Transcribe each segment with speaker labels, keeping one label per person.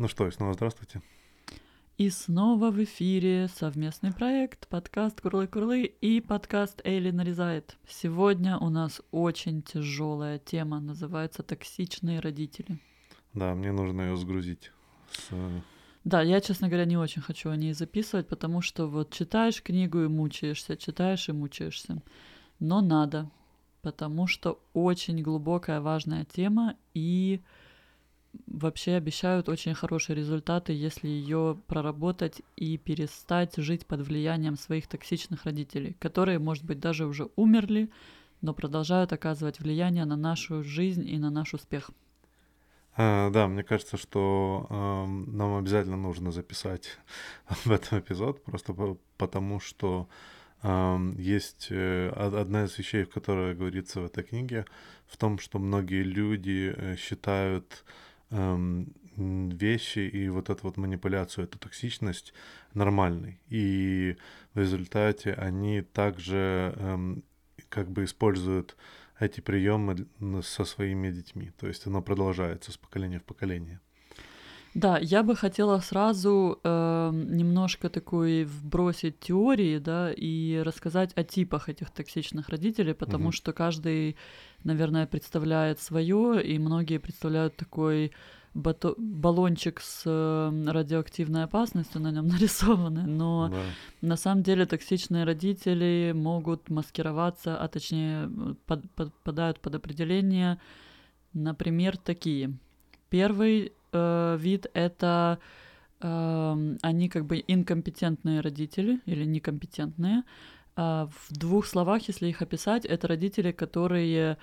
Speaker 1: Ну что, и снова здравствуйте.
Speaker 2: И снова в эфире совместный проект, подкаст Курлы-Курлы и подкаст Эйли нарезает. Сегодня у нас очень тяжелая тема, называется «Токсичные родители».
Speaker 1: Да, мне нужно ее сгрузить с
Speaker 2: да, я, честно говоря, не очень хочу о ней записывать, потому что вот читаешь книгу и мучаешься, читаешь и мучаешься. Но надо, потому что очень глубокая, важная тема, и вообще обещают очень хорошие результаты, если ее проработать и перестать жить под влиянием своих токсичных родителей, которые, может быть, даже уже умерли, но продолжают оказывать влияние на нашу жизнь и на наш успех.
Speaker 1: А, да, мне кажется, что э, нам обязательно нужно записать в этом эпизод, просто по потому что э, есть э, одна из вещей, в которой говорится в этой книге, в том, что многие люди э, считают э, вещи и вот эту вот манипуляцию, эту токсичность нормальной. И в результате они также э, как бы используют эти приемы со своими детьми. То есть оно продолжается с поколения в поколение.
Speaker 2: Да, я бы хотела сразу э, немножко такой вбросить теории, да, и рассказать о типах этих токсичных родителей, потому угу. что каждый, наверное, представляет свое, и многие представляют такой бато- баллончик с э, радиоактивной опасностью на нем нарисованы, но да. на самом деле токсичные родители могут маскироваться, а точнее под, подпадают под определение, например, такие. Первый э, вид это э, они как бы инкомпетентные родители или некомпетентные. Э, в двух словах, если их описать, это родители, которые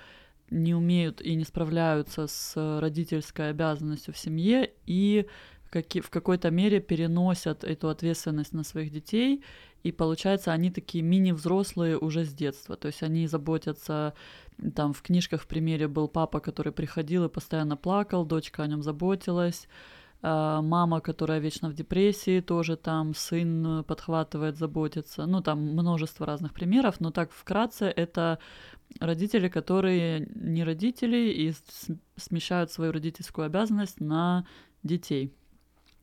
Speaker 2: не умеют и не справляются с родительской обязанностью в семье и в какой-то мере переносят эту ответственность на своих детей, и получается, они такие мини-взрослые уже с детства, то есть они заботятся, там в книжках в примере был папа, который приходил и постоянно плакал, дочка о нем заботилась, а, мама, которая вечно в депрессии, тоже там сын подхватывает, заботится. Ну, там множество разных примеров, но так вкратце это родители, которые не родители и смещают свою родительскую обязанность на детей.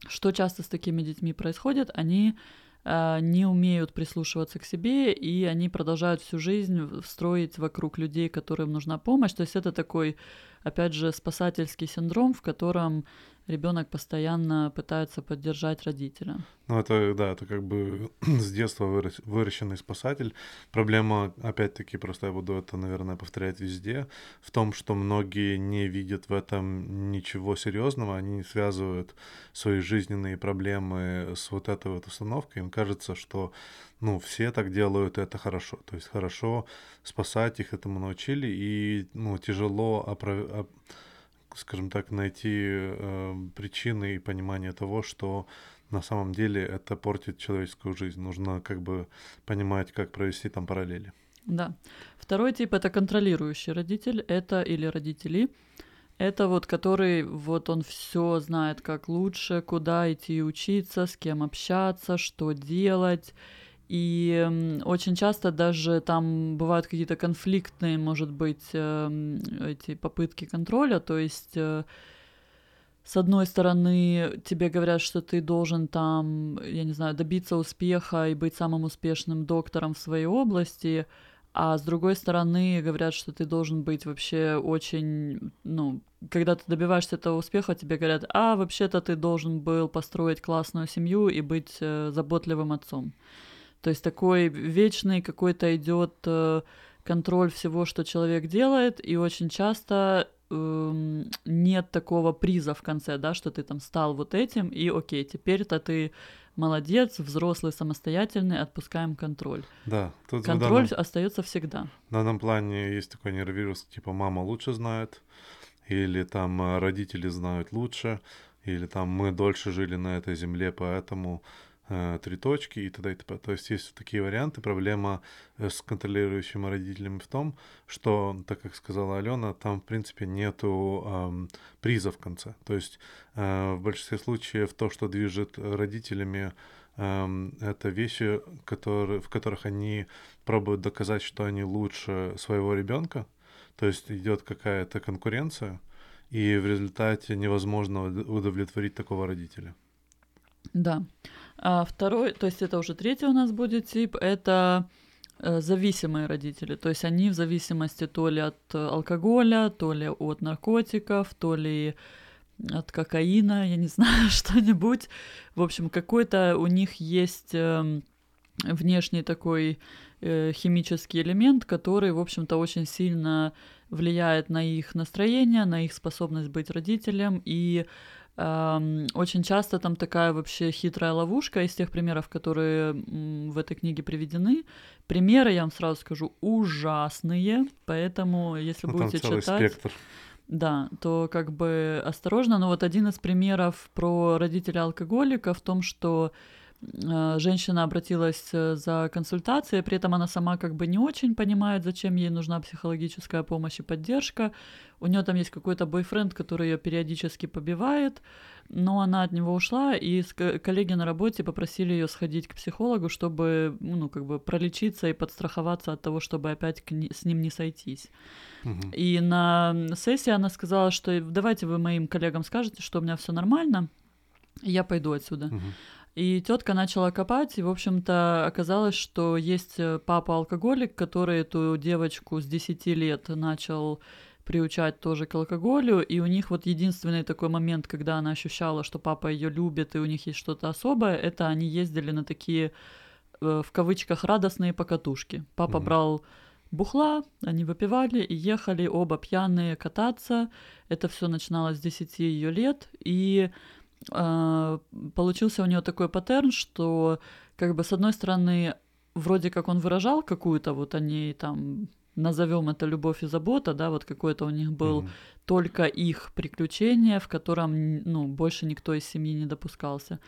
Speaker 2: Что часто с такими детьми происходит? Они э, не умеют прислушиваться к себе, и они продолжают всю жизнь строить вокруг людей, которым нужна помощь. То есть это такой, опять же, спасательский синдром, в котором ребенок постоянно пытается поддержать родителя.
Speaker 1: Ну, это, да, это как бы с детства вырос, выращенный спасатель. Проблема, опять-таки, просто я буду это, наверное, повторять везде, в том, что многие не видят в этом ничего серьезного, они связывают свои жизненные проблемы с вот этой вот установкой. Им кажется, что, ну, все так делают, это хорошо. То есть хорошо спасать, их этому научили, и, ну, тяжело оправ скажем так, найти э, причины и понимание того, что на самом деле это портит человеческую жизнь. Нужно как бы понимать, как провести там параллели.
Speaker 2: Да. Второй тип это контролирующий родитель, это или родители. Это вот который, вот он все знает как лучше, куда идти учиться, с кем общаться, что делать и очень часто даже там бывают какие-то конфликтные, может быть, эм, эти попытки контроля, то есть э, с одной стороны, тебе говорят, что ты должен там, я не знаю, добиться успеха и быть самым успешным доктором в своей области, а с другой стороны говорят, что ты должен быть вообще очень, ну, когда ты добиваешься этого успеха, тебе говорят, а вообще-то ты должен был построить классную семью и быть э, заботливым отцом. То есть такой вечный какой-то идет э, контроль всего, что человек делает, и очень часто э, нет такого приза в конце, да, что ты там стал вот этим, и окей, теперь-то ты молодец, взрослый, самостоятельный, отпускаем контроль.
Speaker 1: Да,
Speaker 2: тут контроль данном, остается всегда.
Speaker 1: В данном плане есть такой нейровирус, типа мама лучше знает, или там родители знают лучше, или там мы дольше жили на этой земле, поэтому три точки и т.д. и т.п. То есть есть такие варианты. Проблема э, с контролирующими родителями в том, что, так как сказала Алена, там, в принципе, нету эм, приза в конце. То есть э, в большинстве случаев то, что движет родителями, эм, это вещи, которые, в которых они пробуют доказать, что они лучше своего ребенка. То есть идет какая-то конкуренция, и в результате невозможно удовлетворить такого родителя.
Speaker 2: Да. А второй, то есть это уже третий у нас будет тип, это э, зависимые родители. То есть они в зависимости то ли от алкоголя, то ли от наркотиков, то ли от кокаина, я не знаю, что-нибудь. В общем, какой-то у них есть э, внешний такой э, химический элемент, который, в общем-то, очень сильно влияет на их настроение, на их способность быть родителем и очень часто там такая вообще хитрая ловушка из тех примеров, которые в этой книге приведены. Примеры, я вам сразу скажу, ужасные, поэтому если ну, будете читать... Спектр. Да, то как бы осторожно. Но вот один из примеров про родителя алкоголика в том, что женщина обратилась э, за консультацией, при этом она сама как бы не очень понимает, зачем ей нужна психологическая помощь и поддержка. У нее там есть какой-то бойфренд, который ее периодически побивает, но она от него ушла, и коллеги на работе попросили ее сходить к психологу, чтобы, ну, как бы пролечиться и подстраховаться от того, чтобы опять с ним не сойтись. И на сессии она сказала, что давайте вы моим коллегам скажете, что у меня все нормально, и я пойду отсюда. И тетка начала копать, и, в общем-то, оказалось, что есть э, папа-алкоголик, который эту девочку с 10 лет начал приучать тоже к алкоголю, и у них вот единственный такой момент, когда она ощущала, что папа ее любит, и у них есть что-то особое, это они ездили на такие, э, в кавычках, радостные покатушки. Папа mm-hmm. брал бухла, они выпивали и ехали оба пьяные кататься. Это все начиналось с 10 ее лет, и получился у нее такой паттерн, что как бы с одной стороны вроде как он выражал какую-то вот они там назовем это любовь и забота, да, вот какой-то у них был mm-hmm. только их приключение, в котором, ну, больше никто из семьи не допускался.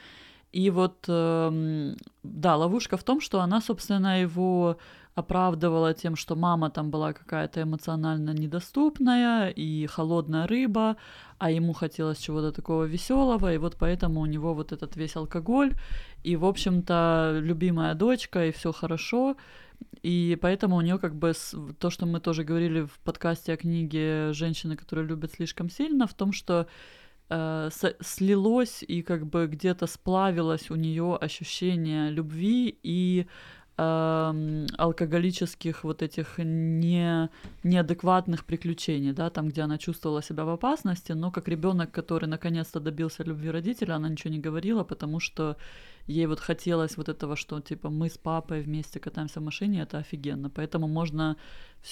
Speaker 2: И вот, э, да, ловушка в том, что она, собственно, его оправдывала тем, что мама там была какая-то эмоционально недоступная и холодная рыба, а ему хотелось чего-то такого веселого, и вот поэтому у него вот этот весь алкоголь, и, в общем-то, любимая дочка, и все хорошо, и поэтому у нее как бы то, что мы тоже говорили в подкасте о книге «Женщины, которые любят слишком сильно», в том, что э, слилось и как бы где-то сплавилось у нее ощущение любви и алкоголических вот этих не, неадекватных приключений, да, там, где она чувствовала себя в опасности, но как ребенок, который наконец-то добился любви родителя, она ничего не говорила, потому что ей вот хотелось вот этого, что типа мы с папой вместе катаемся в машине, это офигенно. Поэтому можно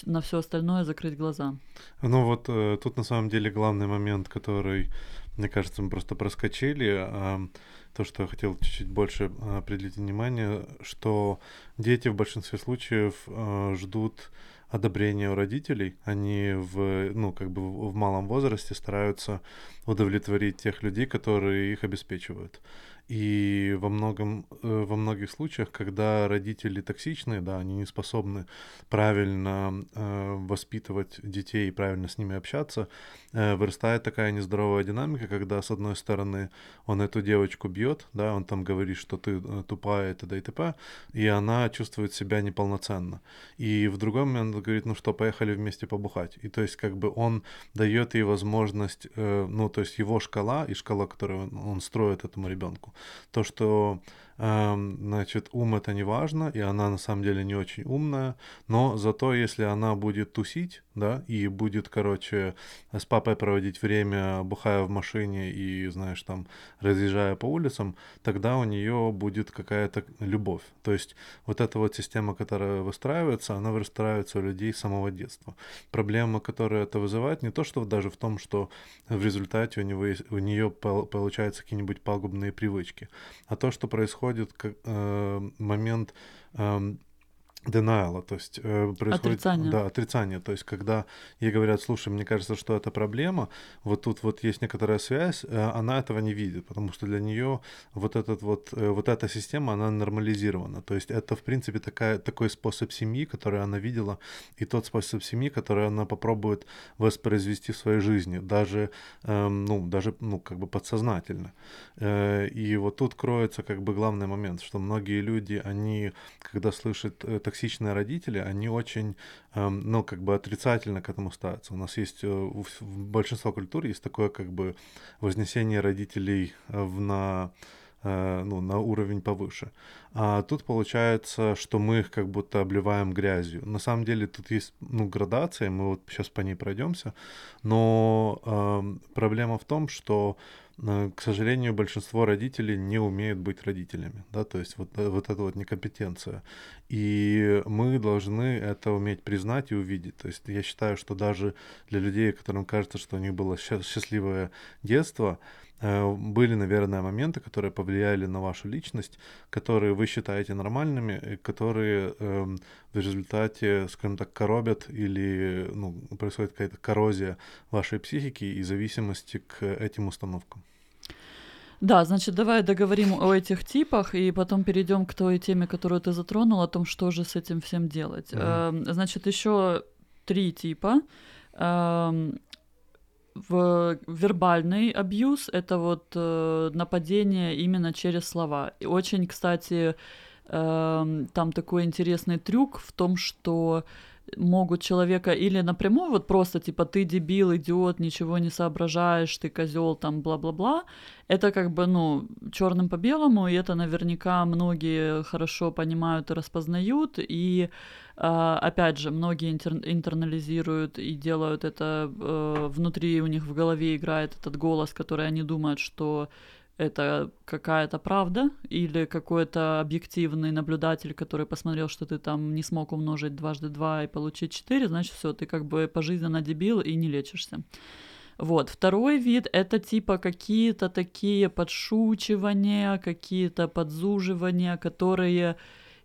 Speaker 2: на все остальное закрыть глаза.
Speaker 1: Ну вот э, тут на самом деле главный момент, который, мне кажется, мы просто проскочили, э, то, что я хотел чуть-чуть больше э, определить внимание, что дети в большинстве случаев э, ждут одобрения у родителей. Они в, ну, как бы в, малом возрасте стараются удовлетворить тех людей, которые их обеспечивают. И во, многом, э, во многих случаях, когда родители токсичные, да, они не способны правильно э, воспитывать детей и правильно с ними общаться, э, вырастает такая нездоровая динамика, когда, с одной стороны, он эту девочку бьет, да, он там говорит, что ты э, тупая, и т.д. и т.п., и она чувствует себя неполноценно. И в другой момент говорит, ну что, поехали вместе побухать. И то есть как бы он дает ей возможность, э, ну то есть его шкала и шкала, которую он, он строит этому ребенку, то, что значит, ум это не важно, и она на самом деле не очень умная, но зато если она будет тусить, да, и будет, короче, с папой проводить время, бухая в машине и, знаешь, там, разъезжая по улицам, тогда у нее будет какая-то любовь. То есть вот эта вот система, которая выстраивается, она выстраивается у людей с самого детства. Проблема, которая это вызывает, не то, что даже в том, что в результате у, него у нее получаются какие-нибудь пагубные привычки, а то, что происходит происходит э, момент э, denial, то есть э, происходит отрицание. Да, отрицание. То есть когда ей говорят, слушай, мне кажется, что это проблема, вот тут вот есть некоторая связь, э, она этого не видит, потому что для нее вот этот вот э, вот эта система, она нормализирована. То есть это в принципе такая такой способ семьи, который она видела, и тот способ семьи, который она попробует воспроизвести в своей жизни, даже э, ну даже ну как бы подсознательно. Э, и вот тут кроется как бы главный момент, что многие люди, они когда слышат э, так токсичные родители, они очень, эм, ну, как бы отрицательно к этому ставятся. У нас есть, э, в, большинство культур есть такое, как бы, вознесение родителей э, в, на ну, на уровень повыше. А тут получается, что мы их как будто обливаем грязью. На самом деле тут есть ну, градация, мы вот сейчас по ней пройдемся, но э, проблема в том, что э, к сожалению, большинство родителей не умеют быть родителями, да, то есть вот, э, вот эта вот некомпетенция. И мы должны это уметь признать и увидеть. То есть я считаю, что даже для людей, которым кажется, что у них было счастливое детство, Э, были, наверное, моменты, которые повлияли на вашу личность, которые вы считаете нормальными, которые э, в результате, скажем так, коробят или ну, происходит какая-то коррозия вашей психики и зависимости к этим установкам.
Speaker 2: Да, значит, давай договорим о этих типах и потом перейдем к той теме, которую ты затронул, о том, что же с этим всем делать. Mm-hmm. Значит, еще три типа. В вербальный абьюз это вот э, нападение именно через слова. И очень, кстати, э, там такой интересный трюк в том, что могут человека или напрямую вот просто типа ты дебил, идиот, ничего не соображаешь, ты козел, там бла-бла-бла. Это как бы, ну, черным по белому, и это наверняка многие хорошо понимают и распознают, и а, опять же, многие интер- интернализируют и делают это э, внутри у них в голове играет этот голос, который они думают, что это какая-то правда или какой-то объективный наблюдатель, который посмотрел, что ты там не смог умножить дважды два и получить четыре, значит, все, ты как бы пожизненно дебил и не лечишься. Вот. Второй вид — это типа какие-то такие подшучивания, какие-то подзуживания, которые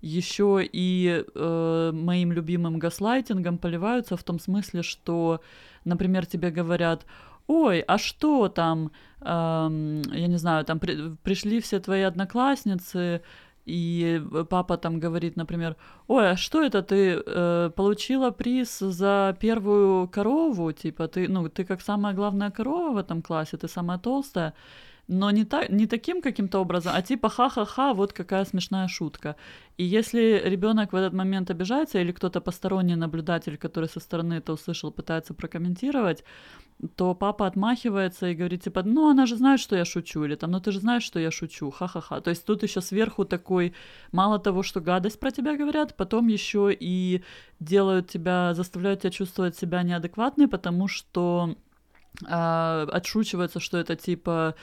Speaker 2: еще и э, моим любимым гаслайтингом поливаются в том смысле, что, например, тебе говорят, ой, а что там, эм, я не знаю, там при, пришли все твои одноклассницы, и папа там говорит, например, ой, а что это ты э, получила приз за первую корову, типа ты, ну, ты как самая главная корова в этом классе, ты самая толстая, но не, та, не таким каким-то образом, а типа ха-ха-ха, вот какая смешная шутка. И если ребенок в этот момент обижается, или кто-то посторонний наблюдатель, который со стороны это услышал, пытается прокомментировать, то папа отмахивается и говорит, типа, ну, она же знает, что я шучу, или там, ну, ты же знаешь, что я шучу, ха-ха-ха. То есть тут еще сверху такой, мало того, что гадость про тебя говорят, потом еще и делают тебя, заставляют тебя чувствовать себя неадекватной, потому что а, отшучивается, что это типа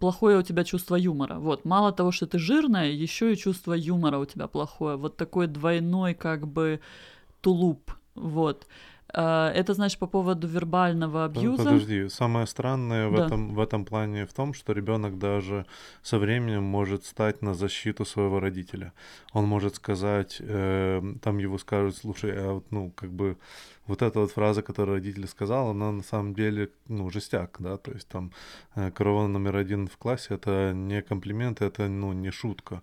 Speaker 2: плохое у тебя чувство юмора. Вот, мало того, что ты жирная, еще и чувство юмора у тебя плохое. Вот такой двойной как бы тулуп. Вот. А, это, значит, по поводу вербального абьюза.
Speaker 1: Подожди, самое странное в, да. этом, в этом плане в том, что ребенок даже со временем может стать на защиту своего родителя. Он может сказать, э, там его скажут, слушай, а вот, ну, как бы вот эта вот фраза, которую родитель сказал, она на самом деле, ну, жестяк, да, то есть там э, корова номер один в классе, это не комплимент, это, ну, не шутка.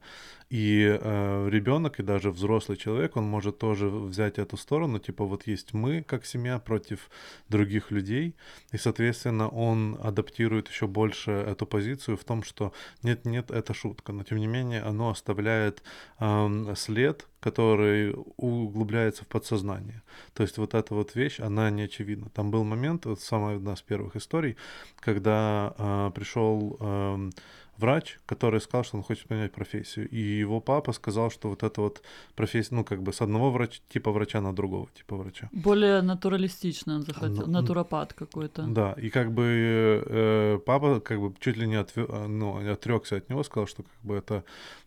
Speaker 1: И э, ребенок и даже взрослый человек, он может тоже взять эту сторону, типа вот есть мы как семья против других людей, и, соответственно, он адаптирует еще больше эту позицию в том, что нет-нет, это шутка, но тем не менее оно оставляет э, след, который углубляется в подсознание. То есть вот эта вот вещь, она не очевидна. Там был момент, вот самая одна из первых историй, когда э, пришел э, врач, который сказал, что он хочет поменять профессию. И его папа сказал, что вот это вот профессия, ну, как бы с одного врача, типа врача на другого типа врача.
Speaker 2: Более натуралистично он захотел, ну, натуропат какой-то.
Speaker 1: Да, и как бы э, папа как бы чуть ли не отве, ну, отрекся от него, сказал, что как бы это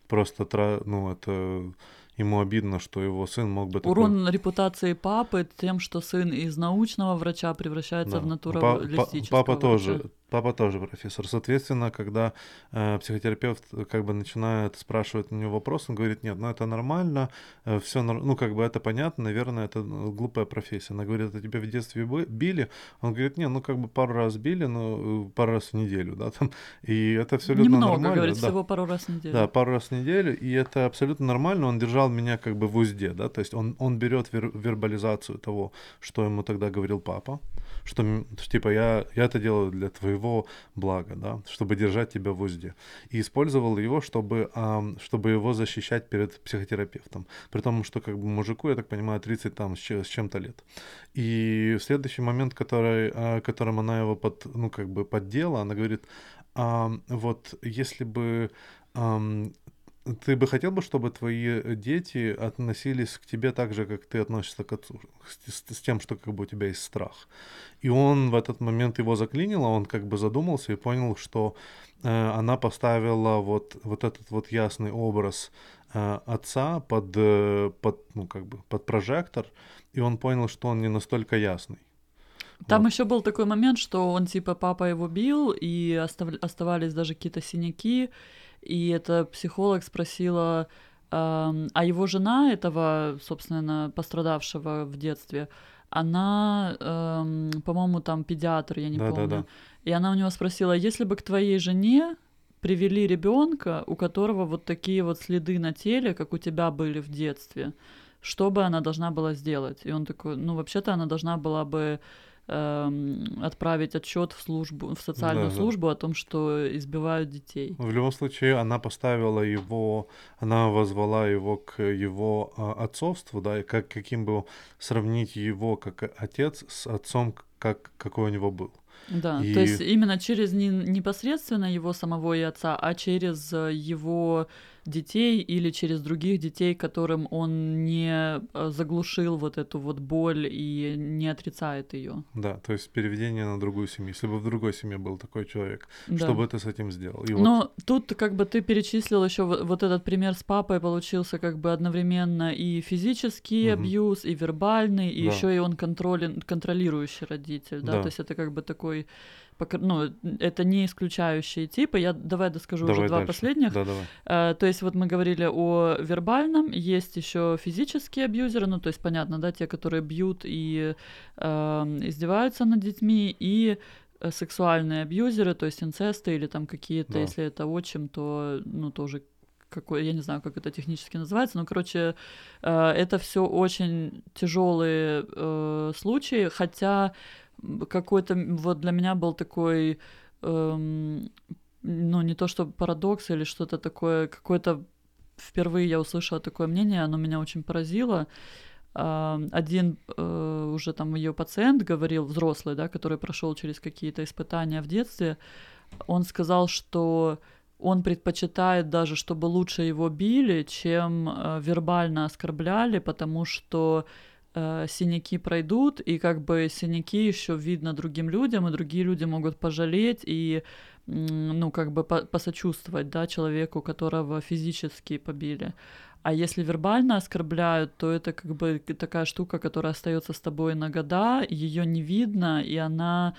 Speaker 1: просто, ну, это ему обидно, что его сын мог бы...
Speaker 2: Урон такой... репутации папы тем, что сын из научного врача превращается да. в натуралистического
Speaker 1: Папа врача. тоже Папа тоже профессор. Соответственно, когда э, психотерапевт э, как бы начинает спрашивать на него вопрос, он говорит, нет, ну это нормально, э, все, ну как бы это понятно, наверное, это ну, глупая профессия. Она говорит, а тебя в детстве били? Он говорит, нет, ну как бы пару раз били, но э, пару раз в неделю, да, там, и это абсолютно Немного, нормально.
Speaker 2: говорит,
Speaker 1: да.
Speaker 2: всего пару раз в неделю.
Speaker 1: Да, пару раз в неделю, и это абсолютно нормально, он держал меня как бы в узде, да, то есть он, он берет вер, вербализацию того, что ему тогда говорил папа, что, что типа я, я это делаю для твоего твоего блага, да, чтобы держать тебя в узде. И использовал его, чтобы, чтобы его защищать перед психотерапевтом. При том, что как бы мужику, я так понимаю, 30 там с чем-то лет. И следующий момент, который, а, которым она его под, ну, как бы поддела, она говорит, а, вот если бы ты бы хотел бы, чтобы твои дети относились к тебе так же, как ты относишься к отцу, с, с тем, что как бы у тебя есть страх. И он в этот момент его заклинило, он как бы задумался и понял, что э, она поставила вот, вот этот вот ясный образ э, отца под, э, под, ну, как бы под прожектор, и он понял, что он не настолько ясный.
Speaker 2: Там вот. еще был такой момент, что он типа папа его бил, и остав... оставались даже какие-то синяки, и эта психолог спросила, а его жена этого, собственно, пострадавшего в детстве, она, по-моему, там педиатр, я не да, помню. Да, да. И она у него спросила, если бы к твоей жене привели ребенка, у которого вот такие вот следы на теле, как у тебя были в детстве, что бы она должна была сделать? И он такой, ну, вообще-то она должна была бы отправить отчет в службу, в социальную да, службу да. о том, что избивают детей.
Speaker 1: В любом случае, она поставила его, она возвала его к его а, отцовству, да, и как каким бы сравнить его как отец с отцом, как какой у него был.
Speaker 2: Да, и... то есть именно через не, непосредственно его самого и отца, а через его детей или через других детей, которым он не э, заглушил вот эту вот боль и не отрицает ее.
Speaker 1: Да, то есть переведение на другую семью. Если бы в другой семье был такой человек, да. что бы ты с этим сделал?
Speaker 2: И Но вот... тут как бы ты перечислил еще вот этот пример с папой получился как бы одновременно и физический угу. абьюз, и вербальный, и да. еще и он контролен, контролирующий родитель, да? да, то есть это как бы такой ну, это не исключающие типы. Я давай доскажу давай уже два дальше. последних. Да, давай. А, то есть вот мы говорили о вербальном, есть еще физические абьюзеры, ну то есть понятно, да, те, которые бьют и э, издеваются над детьми, и э, сексуальные абьюзеры, то есть инцесты или там какие-то, да. если это отчим, то ну тоже какой, я не знаю, как это технически называется, но, короче, э, это все очень тяжелые э, случаи, хотя какой-то вот для меня был такой, эм, ну не то что парадокс или что-то такое, какое-то впервые я услышала такое мнение, оно меня очень поразило. Э, один э, уже там ее пациент говорил, взрослый, да, который прошел через какие-то испытания в детстве, он сказал, что он предпочитает даже, чтобы лучше его били, чем э, вербально оскорбляли, потому что э, синяки пройдут, и как бы синяки еще видно другим людям, и другие люди могут пожалеть и ну, как бы посочувствовать, да, человеку, которого физически побили. А если вербально оскорбляют, то это как бы такая штука, которая остается с тобой на года, ее не видно, и она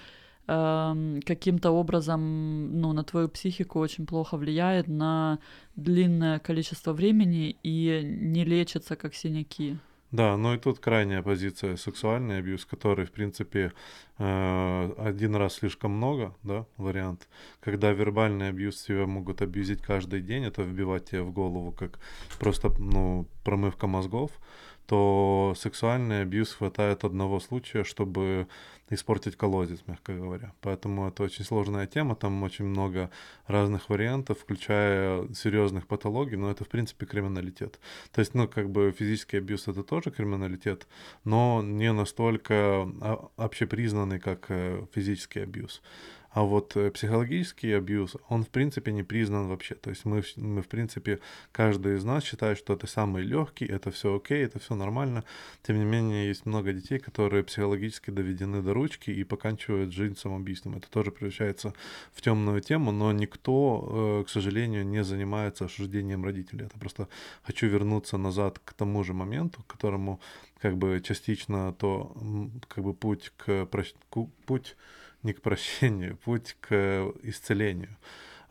Speaker 2: э, каким-то образом, ну, на твою психику очень плохо влияет на длинное количество времени и не лечится как синяки.
Speaker 1: Да, ну и тут крайняя позиция сексуальный абьюз, который, в принципе, э, один раз слишком много, да, вариант. Когда вербальный абьюз тебя могут абьюзить каждый день, это вбивать тебе в голову как просто, ну, промывка мозгов, то сексуальный абьюз хватает одного случая, чтобы испортить колодец, мягко говоря. Поэтому это очень сложная тема, там очень много разных вариантов, включая серьезных патологий, но это, в принципе, криминалитет. То есть, ну, как бы физический абьюз это тоже криминалитет, но не настолько а, общепризнанный, как э, физический абьюз. А вот э, психологический абьюз, он в принципе не признан вообще. То есть мы, мы в принципе, каждый из нас считает, что это самый легкий, это все окей, это все нормально. Тем не менее, есть много детей, которые психологически доведены до ручки и поканчивают жизнь самоубийством. Это тоже превращается в темную тему, но никто, э, к сожалению, не занимается осуждением родителей. Это просто хочу вернуться назад к тому же моменту, к которому как бы частично то как бы путь к, к путь не к прощению, путь к исцелению.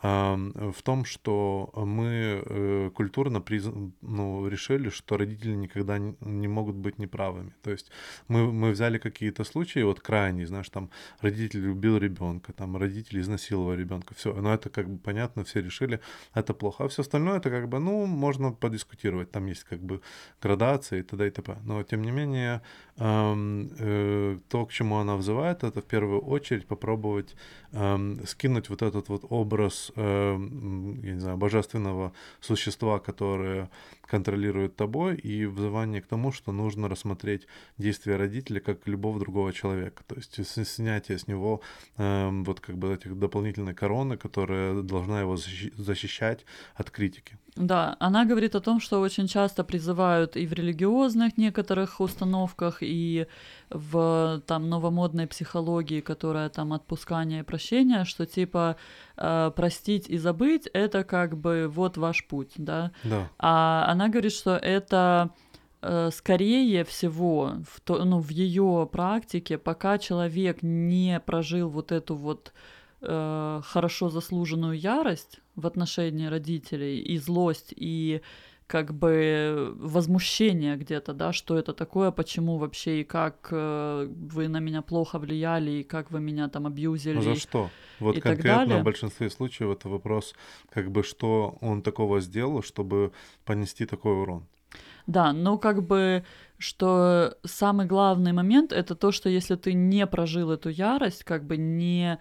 Speaker 1: В том, что мы э, культурно приз... ну, решили, что родители никогда не могут быть неправыми. То есть мы, мы взяли какие-то случаи, вот крайние, знаешь, там родитель убил ребенка, там родители изнасиловал ребенка, все, но это как бы понятно, все решили, это плохо. А все остальное это как бы, ну, можно подискутировать, там есть как бы градации и т.д. и т.п. Но тем не менее, эм, э, то, к чему она взывает, это в первую очередь попробовать эм, скинуть вот этот вот образ, эм, я не знаю, божественного существа, которое контролирует тобой, и взывание к тому, что нужно рассмотреть действия родителя как любого другого человека. То есть снятие с него эм, вот как бы этих дополнительной короны, которая должна его защищать от критики.
Speaker 2: Да, она говорит о том, что очень часто призывают и в религиозных некоторых установках, и в там новомодной психологии, которая там отпускание и прощение, что типа э, простить и забыть это как бы вот ваш путь, да.
Speaker 1: Да.
Speaker 2: А она говорит, что это э, скорее всего в, то, ну, в ее практике, пока человек не прожил вот эту вот э, хорошо заслуженную ярость в отношении родителей и злость и как бы возмущение где-то, да, что это такое, почему вообще и как э, вы на меня плохо влияли, и как вы меня там абьюзили. Ну
Speaker 1: за что? Вот конкретно в большинстве случаев это вопрос, как бы, что он такого сделал, чтобы понести такой урон.
Speaker 2: Да, но как бы, что самый главный момент это то, что если ты не прожил эту ярость, как бы не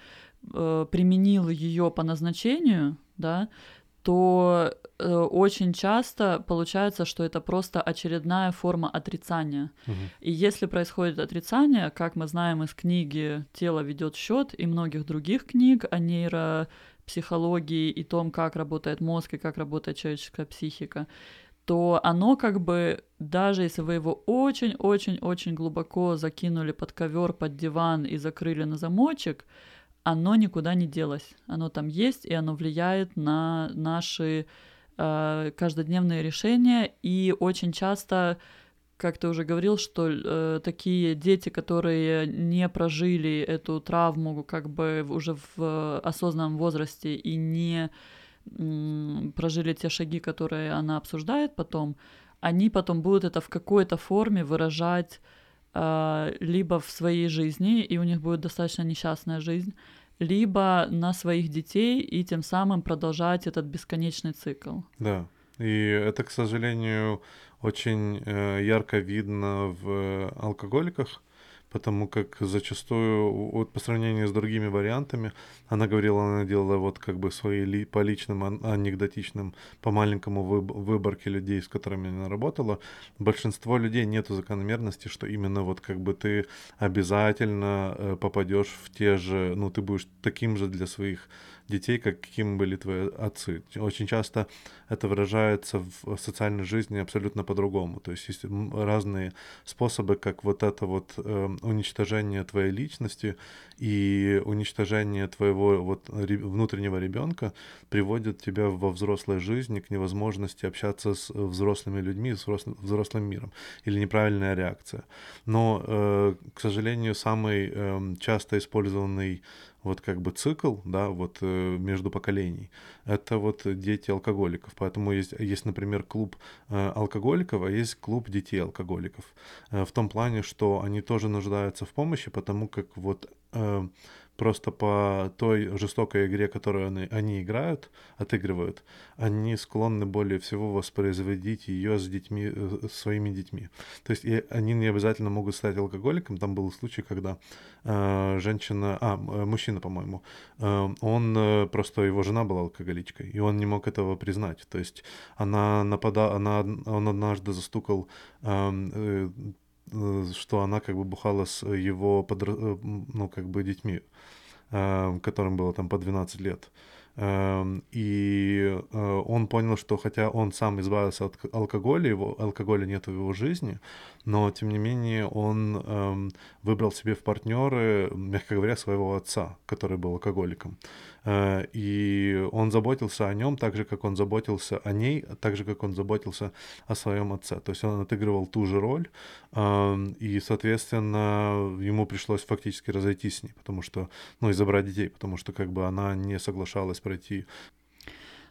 Speaker 2: э, применил ее по назначению, да, то э, очень часто получается, что это просто очередная форма отрицания.
Speaker 1: Угу.
Speaker 2: И если происходит отрицание, как мы знаем из книги «Тело ведет счет» и многих других книг о нейропсихологии и том, как работает мозг и как работает человеческая психика, то оно как бы, даже если вы его очень-очень-очень глубоко закинули под ковер, под диван и закрыли на замочек, оно никуда не делось. Оно там есть, и оно влияет на наши э, каждодневные решения. И очень часто, как ты уже говорил, что э, такие дети, которые не прожили эту травму как бы уже в осознанном возрасте и не м, прожили те шаги, которые она обсуждает потом, они потом будут это в какой-то форме выражать а, либо в своей жизни, и у них будет достаточно несчастная жизнь, либо на своих детей, и тем самым продолжать этот бесконечный цикл.
Speaker 1: Да, и это, к сожалению, очень э, ярко видно в алкоголиках, потому как зачастую вот по сравнению с другими вариантами, она говорила, она делала вот как бы свои ли, по личным анекдотичным, по маленькому выб выборке людей, с которыми она работала, большинство людей нету закономерности, что именно вот как бы ты обязательно э, попадешь в те же, ну ты будешь таким же для своих детей, какими были твои отцы. Очень часто это выражается в социальной жизни абсолютно по-другому. То есть есть разные способы, как вот это вот э, уничтожение твоей личности и уничтожение твоего вот внутреннего ребенка приводит тебя во взрослой жизни к невозможности общаться с взрослыми людьми, с взрослым, взрослым миром или неправильная реакция. Но, э, к сожалению, самый э, часто использованный вот как бы цикл, да, вот э, между поколений, это вот дети алкоголиков. Поэтому есть, есть например, клуб э, алкоголиков, а есть клуб детей алкоголиков. Э, в том плане, что они тоже нуждаются в помощи, потому как вот просто по той жестокой игре, которую они, они играют, отыгрывают, они склонны более всего воспроизводить ее с детьми, э, своими детьми. То есть и они не обязательно могут стать алкоголиком. Там был случай, когда э, женщина, а, э, мужчина, по-моему, э, он э, просто, его жена была алкоголичкой, и он не мог этого признать. То есть она нападала, она, он однажды застукал эм, э, Э, что она как бы бухала с его, подро... Э, ну, как бы детьми, э, которым было там по 12 лет. Эм, и он он понял, что хотя он сам избавился от алкоголя, его алкоголя нет в его жизни, но тем не менее он эм, выбрал себе в партнеры, мягко говоря, своего отца, который был алкоголиком. Э, и он заботился о нем так же, как он заботился о ней, так же, как он заботился о своем отце. То есть он отыгрывал ту же роль, эм, и, соответственно, ему пришлось фактически разойтись с ней, потому что, ну, и забрать детей, потому что как бы она не соглашалась пройти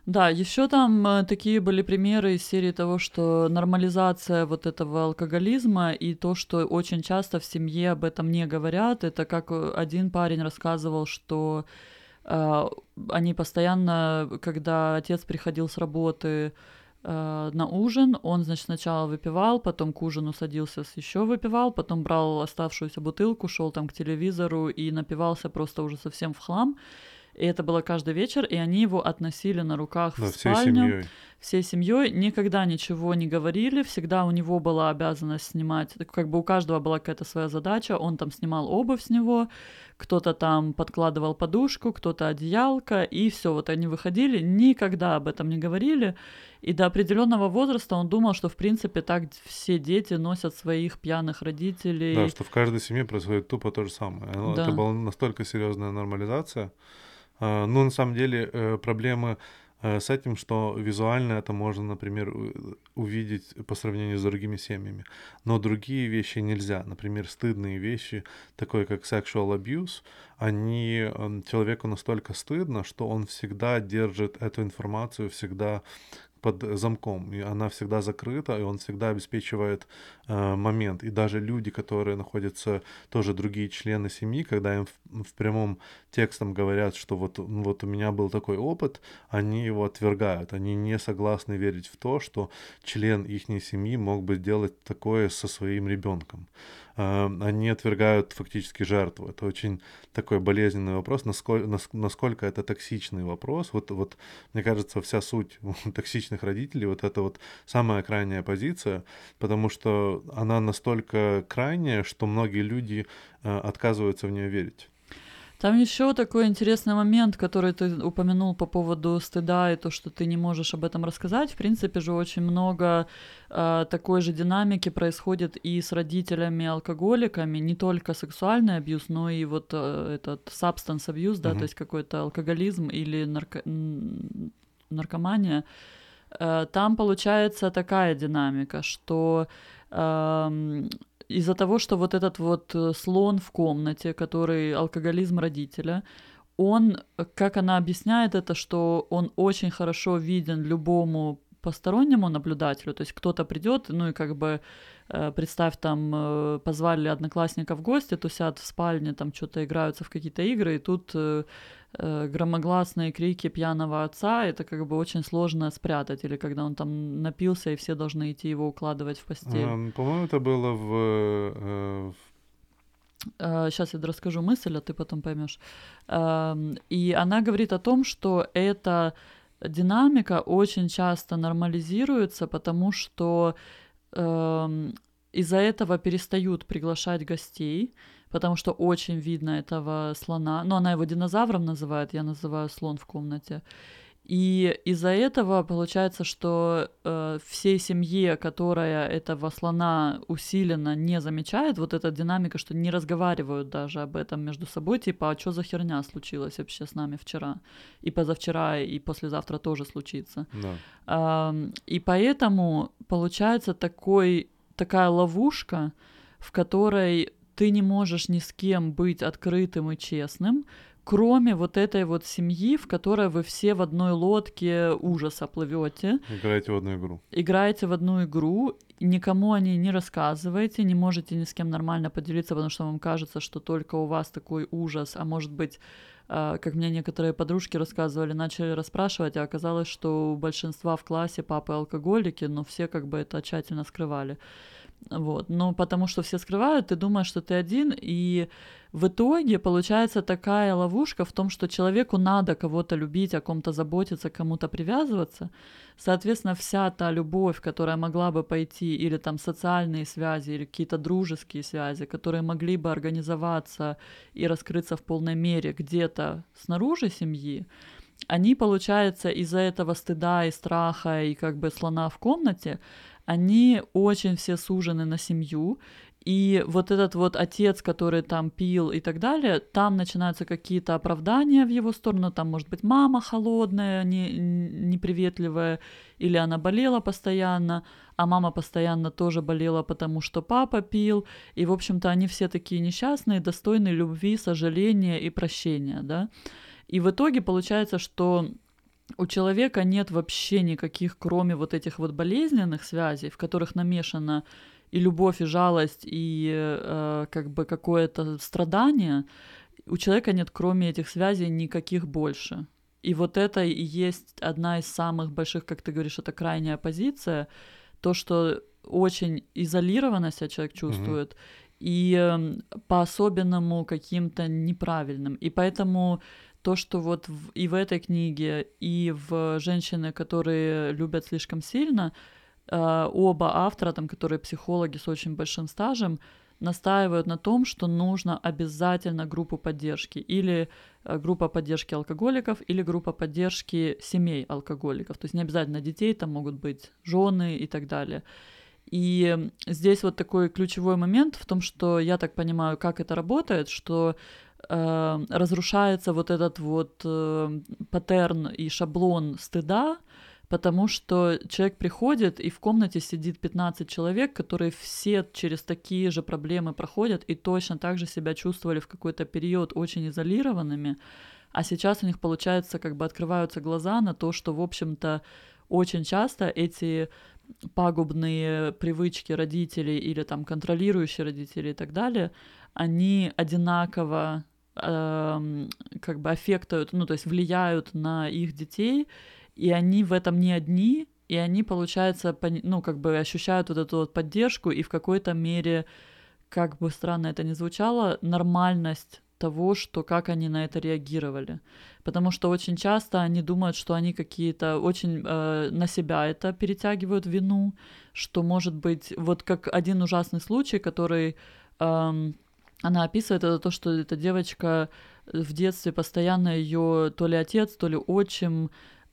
Speaker 2: да, еще там э, такие были примеры из серии того, что нормализация вот этого алкоголизма и то, что очень часто в семье об этом не говорят. Это как э, один парень рассказывал, что они постоянно, когда отец приходил с работы э, на ужин, он, значит, сначала выпивал, потом к ужину садился, еще выпивал, потом брал оставшуюся бутылку, шел там к телевизору и напивался просто уже совсем в хлам. И это было каждый вечер, и они его относили на руках да, в спальню. Всей семьей. Всей семьей. Никогда ничего не говорили, всегда у него была обязанность снимать, как бы у каждого была какая-то своя задача, он там снимал обувь с него, кто-то там подкладывал подушку, кто-то одеялко, и все, вот они выходили, никогда об этом не говорили. И до определенного возраста он думал, что в принципе так все дети носят своих пьяных родителей.
Speaker 1: Да, что в каждой семье происходит тупо то же самое. Да. Это была настолько серьезная нормализация. А, ну, на самом деле, э, проблемы э, с этим, что визуально это можно, например, увидеть по сравнению с другими семьями. Но другие вещи нельзя. Например, стыдные вещи, такое как sexual abuse, они человеку настолько стыдно, что он всегда держит эту информацию, всегда под замком, и она всегда закрыта, и он всегда обеспечивает момент. И даже люди, которые находятся, тоже другие члены семьи, когда им в, в прямом текстом говорят, что вот, вот у меня был такой опыт, они его отвергают, они не согласны верить в то, что член их семьи мог бы сделать такое со своим ребенком. А, они отвергают фактически жертву. Это очень такой болезненный вопрос, насколько, насколько это токсичный вопрос. Вот, вот, мне кажется, вся суть токсичных родителей, вот это вот самая крайняя позиция, потому что она настолько крайняя, что многие люди а, отказываются в нее верить.
Speaker 2: Там еще такой интересный момент, который ты упомянул по поводу стыда и то, что ты не можешь об этом рассказать. В принципе же очень много э, такой же динамики происходит и с родителями-алкоголиками, не только сексуальный абьюз, но и вот э, этот substance abuse, да, mm-hmm. то есть какой-то алкоголизм или нарко... наркомания. Э, там получается такая динамика, что э, из-за того, что вот этот вот э, слон в комнате, который алкоголизм родителя, он, как она объясняет это, что он очень хорошо виден любому постороннему наблюдателю, то есть кто-то придет, ну и как бы э, представь, там позвали одноклассника в гости, то сядут в спальне, там что-то играются в какие-то игры, и тут громогласные крики пьяного отца, это как бы очень сложно спрятать, или когда он там напился, и все должны идти его укладывать в постель.
Speaker 1: Um, по-моему, это было в, uh,
Speaker 2: в Сейчас я расскажу мысль, а ты потом поймешь. И она говорит о том, что эта динамика очень часто нормализируется, потому что из-за этого перестают приглашать гостей, потому что очень видно этого слона. Ну, она его динозавром называет, я называю слон в комнате. И из-за этого получается, что э, всей семье, которая этого слона усиленно не замечает, вот эта динамика, что не разговаривают даже об этом между собой, типа, а что за херня случилась вообще с нами вчера, и позавчера, и послезавтра тоже случится. Да. Э, и поэтому получается такой, такая ловушка, в которой ты не можешь ни с кем быть открытым и честным, кроме вот этой вот семьи, в которой вы все в одной лодке ужаса плывете.
Speaker 1: Играете в одну игру.
Speaker 2: Играете в одну игру, никому о ней не рассказываете, не можете ни с кем нормально поделиться, потому что вам кажется, что только у вас такой ужас, а может быть а, как мне некоторые подружки рассказывали, начали расспрашивать, а оказалось, что у большинства в классе папы алкоголики, но все как бы это тщательно скрывали. Вот. Но потому что все скрывают, ты думаешь, что ты один, и в итоге получается такая ловушка в том, что человеку надо кого-то любить, о ком-то заботиться, кому-то привязываться. Соответственно, вся та любовь, которая могла бы пойти, или там социальные связи, или какие-то дружеские связи, которые могли бы организоваться и раскрыться в полной мере где-то снаружи семьи, они, получается, из-за этого стыда и страха и как бы слона в комнате, они очень все сужены на семью, и вот этот вот отец, который там пил и так далее, там начинаются какие-то оправдания в его сторону, там может быть мама холодная, не, неприветливая, или она болела постоянно, а мама постоянно тоже болела, потому что папа пил, и, в общем-то, они все такие несчастные, достойные любви, сожаления и прощения, да. И в итоге получается, что у человека нет вообще никаких, кроме вот этих вот болезненных связей, в которых намешано и любовь, и жалость, и э, как бы какое-то страдание, у человека нет, кроме этих связей, никаких больше. И вот это и есть одна из самых больших, как ты говоришь, это крайняя позиция, то, что очень изолированно себя человек чувствует, mm-hmm. и э, по-особенному каким-то неправильным. И поэтому то, что вот в, и в этой книге, и в «Женщины, которые любят слишком сильно», э, оба автора, там, которые психологи с очень большим стажем, настаивают на том, что нужно обязательно группу поддержки или э, группа поддержки алкоголиков или группа поддержки семей алкоголиков. То есть не обязательно детей, там могут быть жены и так далее. И здесь вот такой ключевой момент в том, что я так понимаю, как это работает, что э, разрушается вот этот вот э, паттерн и шаблон стыда, потому что человек приходит, и в комнате сидит 15 человек, которые все через такие же проблемы проходят и точно так же себя чувствовали в какой-то период очень изолированными, а сейчас у них, получается, как бы открываются глаза на то, что, в общем-то, очень часто эти пагубные привычки родителей или там контролирующие родители и так далее, они одинаково э, как бы аффектуют, ну то есть влияют на их детей, и они в этом не одни, и они, получается, ну как бы ощущают вот эту вот поддержку и в какой-то мере, как бы странно это ни звучало, нормальность того, что как они на это реагировали. Потому что очень часто они думают, что они какие-то очень э, на себя это перетягивают вину, что может быть вот как один ужасный случай, который э, она описывает, это то, что эта девочка в детстве постоянно ее то ли отец, то ли отчим,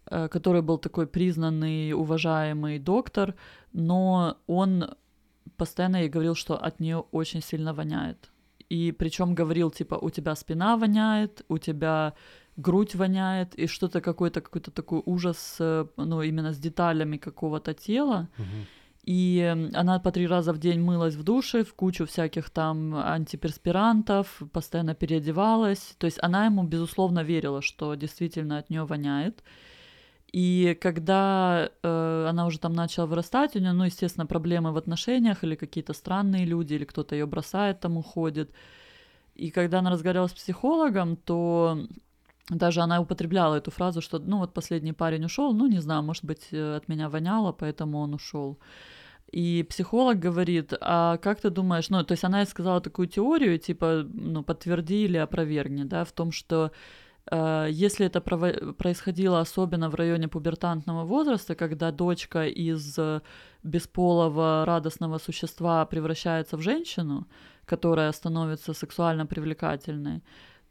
Speaker 2: э, который был такой признанный, уважаемый доктор, но он постоянно ей говорил, что от нее очень сильно воняет и причем говорил, типа, у тебя спина воняет, у тебя грудь воняет, и что-то какой-то какой-то такой ужас, э, ну, именно с деталями какого-то тела. И она по три раза в день мылась в душе, в кучу всяких там антиперспирантов, постоянно переодевалась. То есть она ему, безусловно, верила, что действительно от нее воняет. И когда э, она уже там начала вырастать, у нее, ну, естественно, проблемы в отношениях или какие-то странные люди, или кто-то ее бросает, там уходит. И когда она разговаривала с психологом, то даже она употребляла эту фразу, что, ну, вот последний парень ушел, ну, не знаю, может быть, э, от меня воняло, поэтому он ушел. И психолог говорит, а как ты думаешь, ну, то есть она сказала такую теорию, типа, ну, подтверди или опровергни, да, в том, что Э, если это происходило особенно в районе пубертантного возраста, когда дочка из бесполого радостного существа превращается в женщину, которая становится сексуально привлекательной,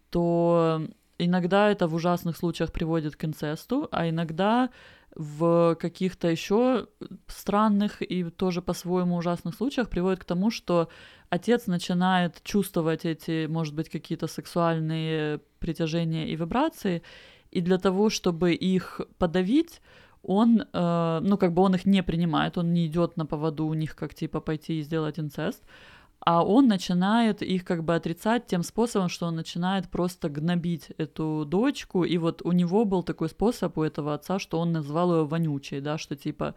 Speaker 2: то иногда это в ужасных случаях приводит к инцесту, а иногда в каких-то еще странных и тоже по-своему ужасных случаях приводит к тому, что отец начинает чувствовать эти, может быть, какие-то сексуальные притяжения и вибрации, и для того, чтобы их подавить, он, э, ну, как бы он их не принимает, он не идет на поводу у них, как типа пойти и сделать инцест, а он начинает их как бы отрицать тем способом, что он начинает просто гнобить эту дочку, и вот у него был такой способ у этого отца, что он назвал ее вонючей, да, что типа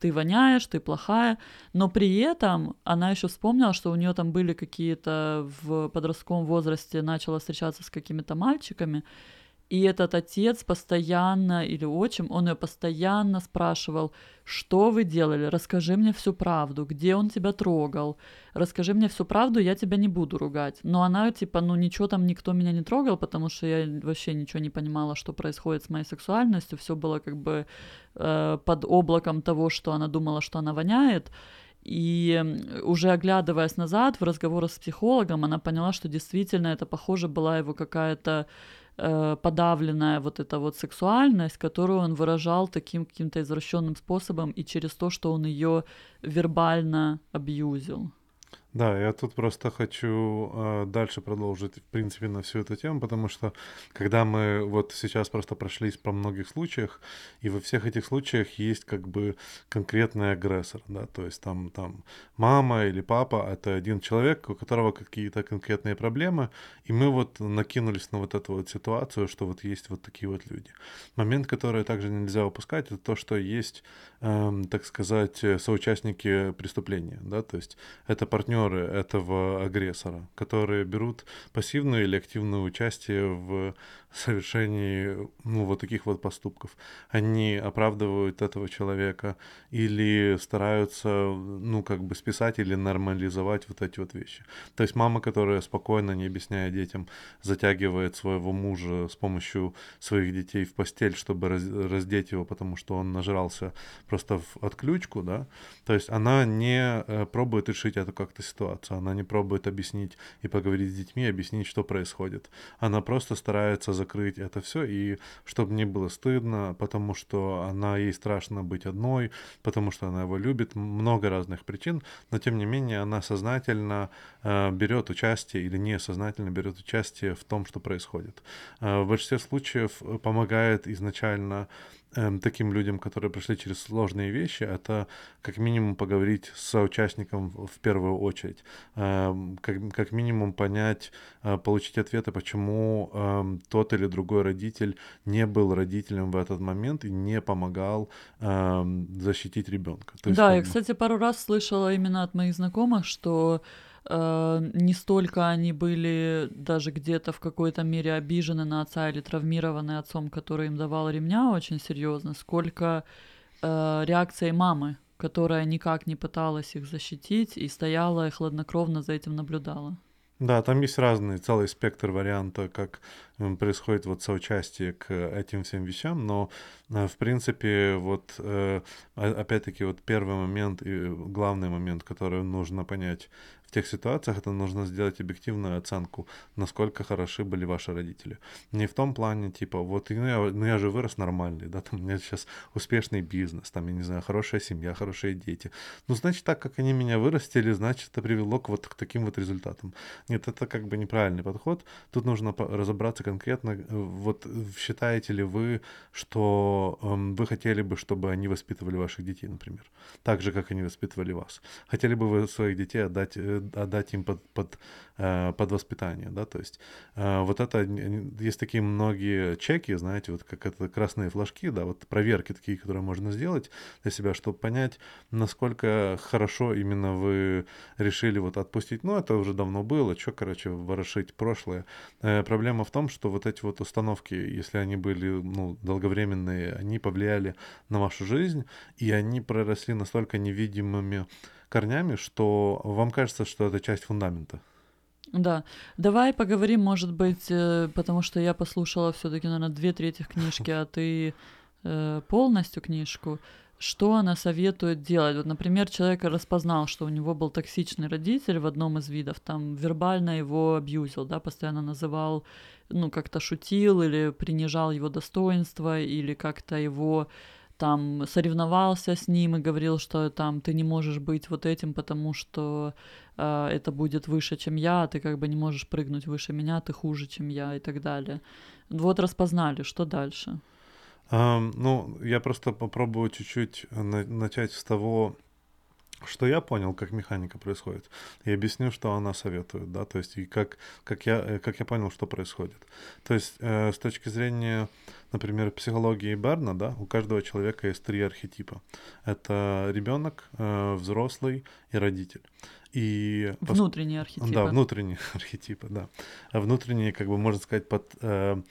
Speaker 2: ты воняешь, ты плохая, но при этом она еще вспомнила, что у нее там были какие-то в подростковом возрасте начала встречаться с какими-то мальчиками, и этот отец постоянно, или отчим, он ее постоянно спрашивал, что вы делали, расскажи мне всю правду, где он тебя трогал, расскажи мне всю правду, я тебя не буду ругать. Но она типа, ну ничего там никто меня не трогал, потому что я вообще ничего не понимала, что происходит с моей сексуальностью, все было как бы э, под облаком того, что она думала, что она воняет. И уже оглядываясь назад в разговорах с психологом, она поняла, что действительно это, похоже, была его какая-то э, подавленная вот эта вот сексуальность, которую он выражал таким каким-то извращенным способом и через то, что он ее вербально абьюзил.
Speaker 1: Да, я тут просто хочу э, дальше продолжить, в принципе, на всю эту тему, потому что когда мы вот сейчас просто прошлись по многих случаях, и во всех этих случаях есть как бы конкретный агрессор, да, то есть там, там мама или папа — это один человек, у которого какие-то конкретные проблемы, и мы вот накинулись на вот эту вот ситуацию, что вот есть вот такие вот люди. Момент, который также нельзя упускать, это то, что есть, э, так сказать, соучастники преступления, да, то есть это партнер партнеры этого агрессора, которые берут пассивное или активное участие в совершении ну, вот таких вот поступков. Они оправдывают этого человека или стараются, ну, как бы списать или нормализовать вот эти вот вещи. То есть мама, которая спокойно, не объясняя детям, затягивает своего мужа с помощью своих детей в постель, чтобы раз, раздеть его, потому что он нажрался просто в отключку, да, то есть она не э, пробует решить эту как-то ситуацию, она не пробует объяснить и поговорить с детьми, объяснить, что происходит. Она просто старается закрыть это все, и чтобы не было стыдно, потому что она ей страшно быть одной, потому что она его любит, много разных причин, но тем не менее она сознательно э, берет участие или несознательно берет участие в том, что происходит. Э, в большинстве случаев помогает изначально таким людям, которые прошли через сложные вещи, это как минимум поговорить с соучастником в первую очередь, эм, как, как минимум понять, э, получить ответы, почему эм, тот или другой родитель не был родителем в этот момент и не помогал защитить ребенка.
Speaker 2: да, я, кстати, пару раз слышала именно от моих знакомых, что Э, не столько они были даже где-то в какой-то мере обижены на отца или травмированы отцом, который им давал ремня очень серьезно, сколько э, реакцией мамы, которая никак не пыталась их защитить и стояла и хладнокровно за этим наблюдала.
Speaker 1: Да, там есть разный, целый спектр варианта, как происходит вот соучастие к этим всем вещам, но э, в принципе вот опять-таки вот первый момент и главный момент, который нужно понять тех ситуациях это нужно сделать объективную оценку, насколько хороши были ваши родители. Не в том плане, типа, вот ну я, ну я же вырос нормальный, да, там у меня сейчас успешный бизнес, там, я не знаю, хорошая семья, хорошие дети. Ну, значит, так как они меня вырастили, значит, это привело к вот к таким вот результатам. Нет, это как бы неправильный подход. Тут нужно разобраться конкретно, э, вот считаете ли вы, что э, вы хотели бы, чтобы они воспитывали ваших детей, например, так же, как они воспитывали вас? Хотели бы вы своих детей отдать э, отдать им под, под, э, под воспитание, да, то есть э, вот это, есть такие многие чеки, знаете, вот как это красные флажки, да, вот проверки такие, которые можно сделать для себя, чтобы понять, насколько хорошо именно вы решили вот отпустить, ну, это уже давно было, что, короче, ворошить прошлое. Э, проблема в том, что вот эти вот установки, если они были, ну, долговременные, они повлияли на вашу жизнь, и они проросли настолько невидимыми корнями, что вам кажется, что это часть фундамента.
Speaker 2: Да. Давай поговорим, может быть, э, потому что я послушала все-таки, наверное, две трети книжки, а ты э, полностью книжку. Что она советует делать? Вот, например, человек распознал, что у него был токсичный родитель в одном из видов, там вербально его абьюзил, да, постоянно называл, ну, как-то шутил или принижал его достоинство, или как-то его там соревновался с ним и говорил, что там ты не можешь быть вот этим, потому что э, это будет выше, чем я, а ты как бы не можешь прыгнуть выше меня, ты хуже, чем я и так далее. Вот распознали, что дальше?
Speaker 1: Um, ну, я просто попробую чуть-чуть на- начать с того, что я понял, как механика происходит, и объясню, что она советует, да, то есть и как, как, я, э, как я понял, что происходит. То есть э, с точки зрения, например, психологии Берна, да, у каждого человека есть три архетипа. Это ребенок, э, взрослый и родитель. И
Speaker 2: внутренние архетипы.
Speaker 1: Да, внутренние архетипы, да. А внутренние, как бы можно сказать, под э,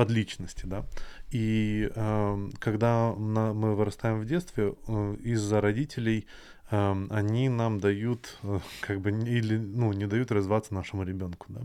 Speaker 1: под личности, да. И э, когда на, мы вырастаем в детстве, э, из-за родителей они нам дают, э, как бы, или, ну, не дают развиваться нашему ребенку, да.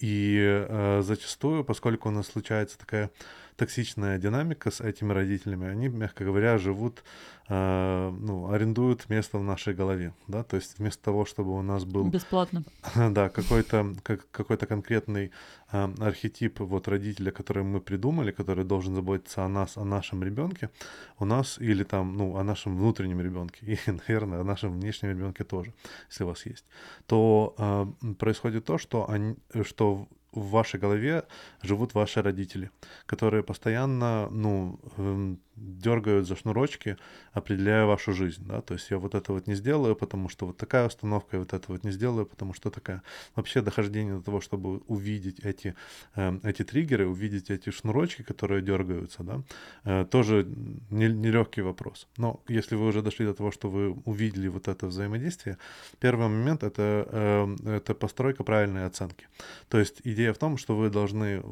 Speaker 1: И э, зачастую, поскольку у нас случается такая токсичная динамика с этими родителями, они, мягко говоря, живут, э, ну, арендуют место в нашей голове, да, то есть вместо того, чтобы у нас был...
Speaker 2: Бесплатно.
Speaker 1: Да, какой-то как, какой-то конкретный э, архетип вот родителя, который мы придумали, который должен заботиться о нас, о нашем ребенке, у нас, или там, ну, о нашем внутреннем ребенке, и, наверное, о нашем внешнем ребенке тоже, если у вас есть, то э, происходит то, что, они, что в вашей голове живут ваши родители, которые постоянно, ну, эм, дергают за шнурочки, определяя вашу жизнь, да, то есть я вот это вот не сделаю, потому что вот такая установка, я вот это вот не сделаю, потому что такая. Вообще дохождение до того, чтобы увидеть эти, э, эти триггеры, увидеть эти шнурочки, которые дергаются, да, э, тоже нелегкий не вопрос. Но если вы уже дошли до того, что вы увидели вот это взаимодействие, первый момент это, э, это постройка правильной оценки. То есть идея в том, что вы должны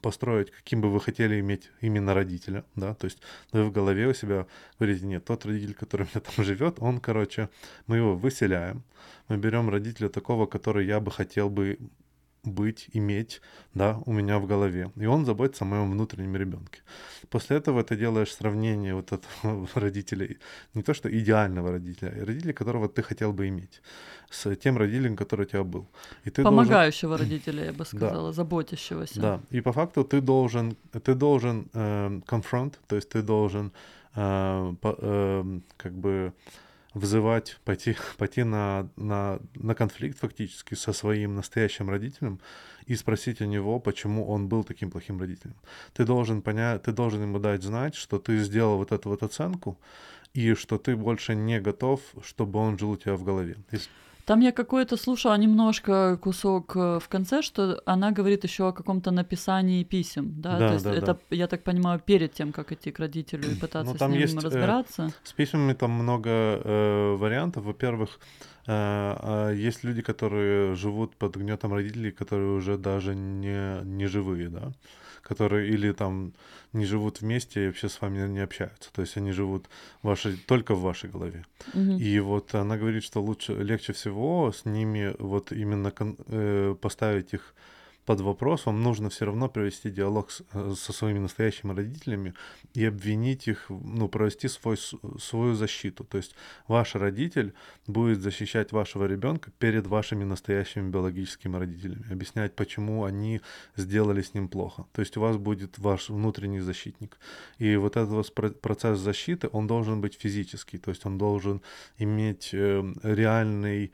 Speaker 1: построить, каким бы вы хотели иметь именно родителя, да, то есть вы в голове у себя говорите, нет, тот родитель, который у меня там живет, он, короче, мы его выселяем, мы берем родителя такого, который я бы хотел бы быть, иметь, да, у меня в голове. И он заботится о моем внутреннем ребенке. После этого ты делаешь сравнение вот этого родителя, не то что идеального родителя, а родителя, которого ты хотел бы иметь, с тем родителем, который у тебя был.
Speaker 2: И ты Помогающего должен... родителя, я бы сказала, да. заботящегося.
Speaker 1: Да, и по факту ты должен, ты должен э, confront, то есть ты должен э, по, э, как бы вызывать, пойти, пойти на, на, на конфликт фактически со своим настоящим родителем и спросить у него, почему он был таким плохим родителем. Ты должен понять, ты должен ему дать знать, что ты сделал вот эту вот оценку, и что ты больше не готов, чтобы он жил у тебя в голове. Если
Speaker 2: там я какое-то слушала немножко кусок э, в конце, что она говорит еще о каком-то написании писем, да,
Speaker 1: да
Speaker 2: то есть
Speaker 1: да,
Speaker 2: это,
Speaker 1: да.
Speaker 2: я так понимаю, перед тем, как идти к родителю и пытаться ну, там с ним есть, э, разбираться. Э,
Speaker 1: с письмами там много э, вариантов. Во-первых, э, э, есть люди, которые живут под гнетом родителей, которые уже даже не, не живые, да которые или там не живут вместе и вообще с вами не общаются. То есть они живут вашей, только в вашей голове.
Speaker 2: Угу.
Speaker 1: И вот она говорит, что лучше, легче всего с ними вот именно кон, э, поставить их под вопрос, вам нужно все равно провести диалог с, э, со своими настоящими родителями и обвинить их, ну, провести свой, свою защиту. То есть ваш родитель будет защищать вашего ребенка перед вашими настоящими биологическими родителями, объяснять, почему они сделали с ним плохо. То есть у вас будет ваш внутренний защитник. И вот этот процесс защиты, он должен быть физический, то есть он должен иметь э, реальный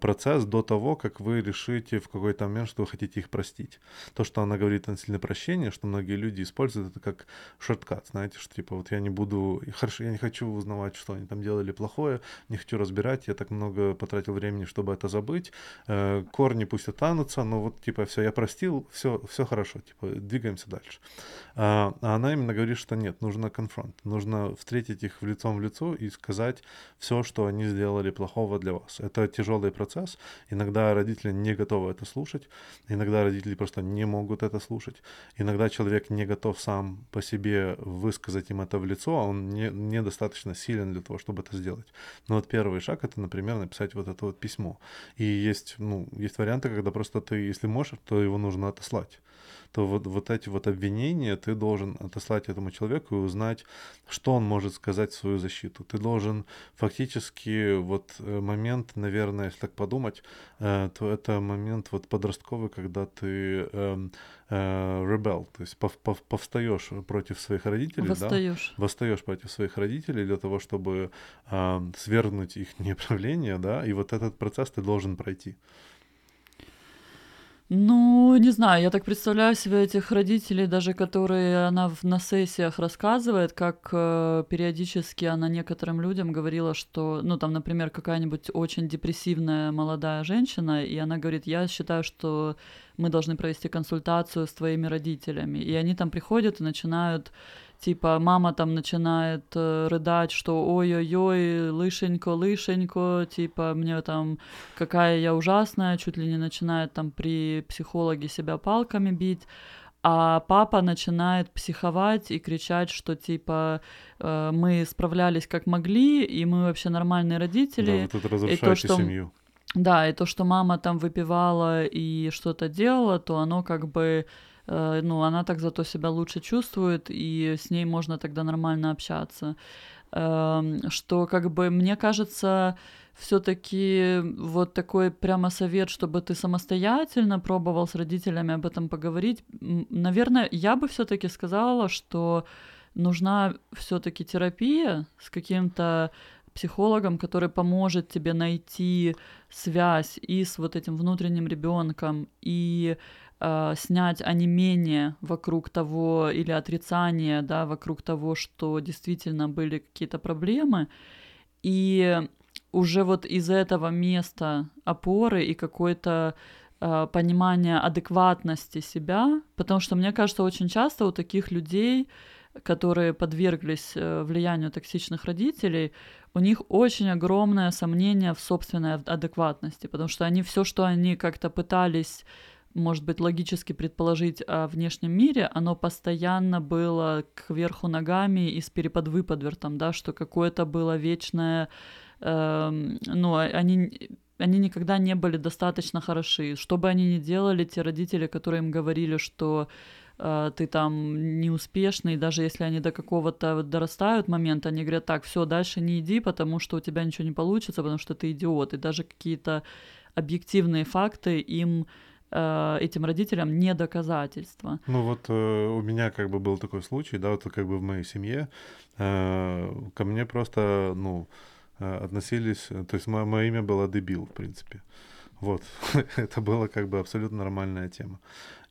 Speaker 1: процесс до того, как вы решите в какой-то момент, что вы хотите их простить. То, что она говорит о сильное прощение, что многие люди используют это как шорткат, знаете, что типа вот я не буду, хорошо, я не хочу узнавать, что они там делали плохое, не хочу разбирать, я так много потратил времени, чтобы это забыть, э, корни пусть останутся, но вот типа все, я простил, все, все хорошо, типа двигаемся дальше. А, а она именно говорит, что нет, нужно конфронт, нужно встретить их в лицом в лицо и сказать все, что они сделали плохого для вас. Это тяжелый тяжелый процесс. Иногда родители не готовы это слушать, иногда родители просто не могут это слушать. Иногда человек не готов сам по себе высказать им это в лицо, а он не, недостаточно силен для того, чтобы это сделать. Но вот первый шаг — это, например, написать вот это вот письмо. И есть, ну, есть варианты, когда просто ты, если можешь, то его нужно отослать то вот, вот эти вот обвинения ты должен отослать этому человеку и узнать, что он может сказать в свою защиту. Ты должен фактически вот э, момент, наверное, если так подумать, э, то это момент вот подростковый, когда ты э, э, rebel, то есть пов, пов, повстаешь против своих родителей,
Speaker 2: восстаешь.
Speaker 1: да, восстаешь против своих родителей для того, чтобы э, свергнуть их неправление, да, и вот этот процесс ты должен пройти.
Speaker 2: Ну, не знаю, я так представляю себе этих родителей, даже которые она в, на сессиях рассказывает, как э, периодически она некоторым людям говорила, что, ну, там, например, какая-нибудь очень депрессивная молодая женщина, и она говорит, я считаю, что мы должны провести консультацию с твоими родителями. И они там приходят и начинают типа мама там начинает э, рыдать, что ой-ой-ой, лышенько, лышенько, типа мне там какая я ужасная, чуть ли не начинает там при психологе себя палками бить, а папа начинает психовать и кричать, что типа э, мы справлялись как могли, и мы вообще нормальные родители.
Speaker 1: Да, вы тут и то, что... семью.
Speaker 2: Да, и то, что мама там выпивала и что-то делала, то оно как бы э, ну, она так зато себя лучше чувствует, и с ней можно тогда нормально общаться. Эм, что как бы мне кажется, все-таки вот такой прямо совет, чтобы ты самостоятельно пробовал с родителями об этом поговорить. Наверное, я бы все-таки сказала, что нужна все-таки терапия с каким-то психологом, который поможет тебе найти связь и с вот этим внутренним ребенком, и э, снять онемение вокруг того или отрицание, да, вокруг того, что действительно были какие-то проблемы. И уже вот из этого места опоры и какой-то э, понимание адекватности себя, потому что мне кажется, очень часто у таких людей, которые подверглись э, влиянию токсичных родителей, у них очень огромное сомнение в собственной адекватности, потому что они все, что они как-то пытались может быть, логически предположить о внешнем мире, оно постоянно было кверху ногами и с переподвыподвертом, да, что какое-то было вечное, э, ну, а, они они никогда не были достаточно хороши. Что бы они ни делали, те родители, которые им говорили, что э, ты там неуспешный, даже если они до какого-то дорастают момента, они говорят, так, все, дальше не иди, потому что у тебя ничего не получится, потому что ты идиот. И даже какие-то объективные факты им этим родителям не доказательство.
Speaker 1: Ну вот э, у меня как бы был такой случай, да, вот как бы в моей семье э, ко мне просто, ну, э, относились, то есть мое, мое имя было дебил, в принципе. Вот, это была как бы абсолютно нормальная тема.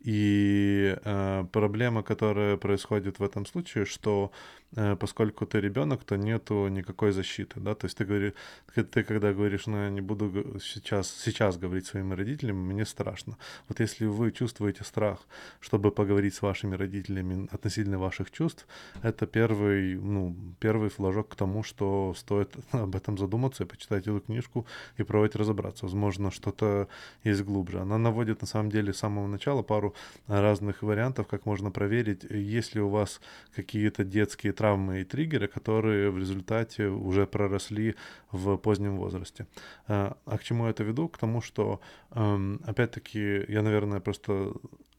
Speaker 1: И э, проблема, которая происходит в этом случае, что Э, поскольку ты ребенок, то нету никакой защиты, да, то есть ты говоришь, ты когда говоришь, ну я не буду сейчас, сейчас говорить своими родителями, мне страшно. Вот если вы чувствуете страх, чтобы поговорить с вашими родителями относительно ваших чувств, это первый, ну, первый флажок к тому, что стоит об этом задуматься и почитать эту книжку и пробовать разобраться. Возможно, что-то есть глубже. Она наводит на самом деле с самого начала пару разных вариантов, как можно проверить, есть ли у вас какие-то детские травмы, травмы и триггеры, которые в результате уже проросли в позднем возрасте. А, а к чему я это веду? К тому, что, эм, опять-таки, я, наверное, просто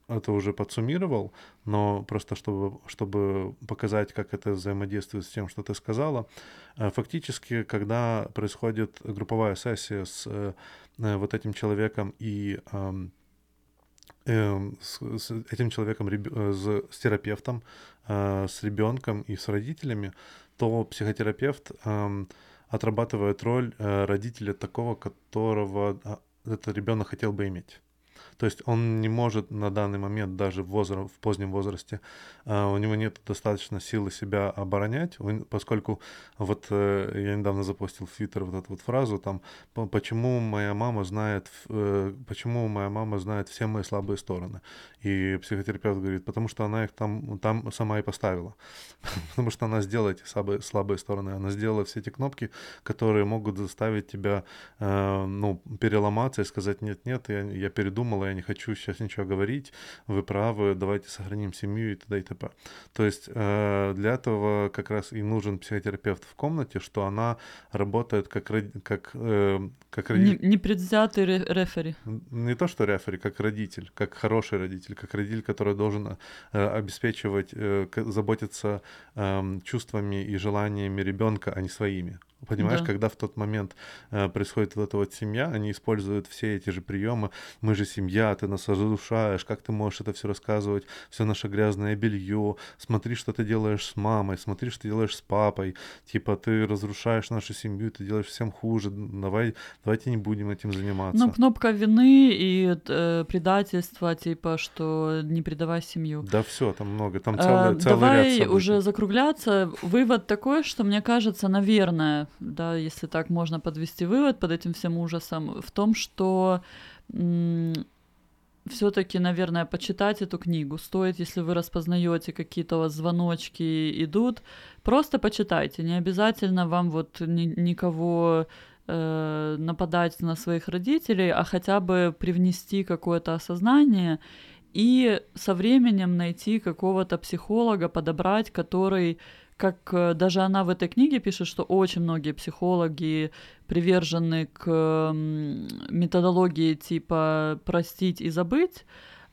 Speaker 1: это уже подсуммировал, но просто чтобы, чтобы показать, как это взаимодействует с тем, что ты сказала, э, фактически, когда происходит групповая сессия с э, вот этим человеком и эм, с, с этим человеком, с, с терапевтом, э, с ребенком и с родителями, то психотерапевт э, отрабатывает роль э, родителя такого, которого а, этот ребенок хотел бы иметь. То есть он не может на данный момент даже в, возраст, в позднем возрасте, uh, у него нет достаточно силы себя оборонять, он, поскольку вот uh, я недавно запустил в Твиттер вот эту вот фразу там, почему моя мама знает, uh, почему моя мама знает все мои слабые стороны. И психотерапевт говорит, потому что она их там, там сама и поставила. потому что она сделала эти слабые, слабые стороны, она сделала все эти кнопки, которые могут заставить тебя, ну, переломаться и сказать, нет-нет, я, я передумала, я не хочу сейчас ничего говорить, вы правы, давайте сохраним семью и т.д. и т.п. То есть э, для этого как раз и нужен психотерапевт в комнате, что она работает как, как, э, как
Speaker 2: родитель. Непредвзятый рефери.
Speaker 1: Не то, что рефери, как родитель, как хороший родитель, как родитель, который должен э, обеспечивать, э, заботиться э, чувствами и желаниями ребенка, а не своими. Понимаешь, да. когда в тот момент э, происходит вот эта вот семья, они используют все эти же приемы. Мы же семья, ты нас разрушаешь, как ты можешь это все рассказывать, все наше грязное белье, смотри, что ты делаешь с мамой, смотри, что ты делаешь с папой, типа ты разрушаешь нашу семью, ты делаешь всем хуже, давай, давайте не будем этим заниматься.
Speaker 2: Ну, кнопка вины и э, предательства, типа, что не предавай семью.
Speaker 1: Да все, там много, там целый,
Speaker 2: э, целый давай ряд событий. уже закругляться. Вывод такой, что мне кажется, наверное, да, если так можно подвести вывод под этим всем ужасом, в том, что все-таки, наверное, почитать эту книгу стоит, если вы распознаете какие-то у вас звоночки идут, просто почитайте. Не обязательно вам вот ни, никого э, нападать на своих родителей, а хотя бы привнести какое-то осознание и со временем найти какого-то психолога, подобрать, который как э, даже она в этой книге пишет, что очень многие психологи привержены к методологии типа простить и забыть,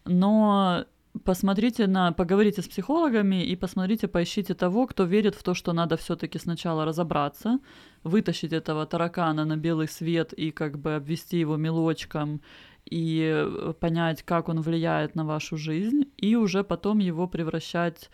Speaker 2: но посмотрите на, поговорите с психологами и посмотрите, поищите того, кто верит в то, что надо все-таки сначала разобраться, вытащить этого таракана на белый свет и как бы обвести его мелочком и э, понять, как он влияет на вашу жизнь, и уже потом его превращать